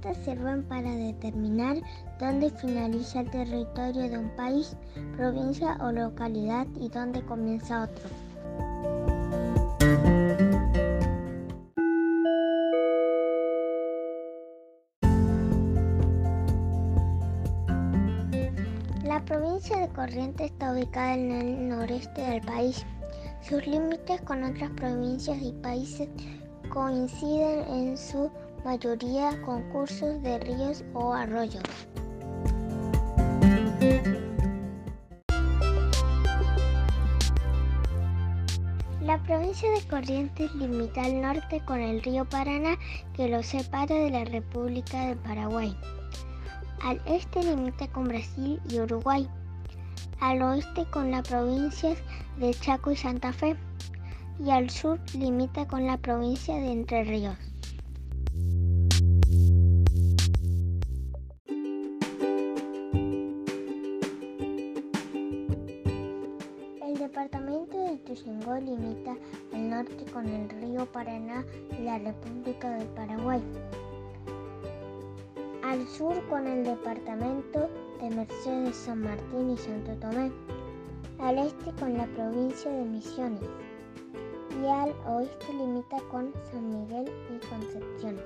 Estas sirven para determinar dónde finaliza el territorio de un país, provincia o localidad y dónde comienza otro. La provincia de Corrientes está ubicada en el noreste del país. Sus límites con otras provincias y países coinciden en su mayoría con cursos de ríos o arroyos. La provincia de Corrientes limita al norte con el río Paraná que lo separa de la República de Paraguay. Al este limita con Brasil y Uruguay. Al oeste con las provincias de Chaco y Santa Fe. Y al sur limita con la provincia de Entre Ríos. Departamento de Ituzaingó limita al norte con el río Paraná y la República del Paraguay. Al sur con el departamento de Mercedes, San Martín y Santo Tomé, al este con la provincia de Misiones. Y al oeste limita con San Miguel y Concepción.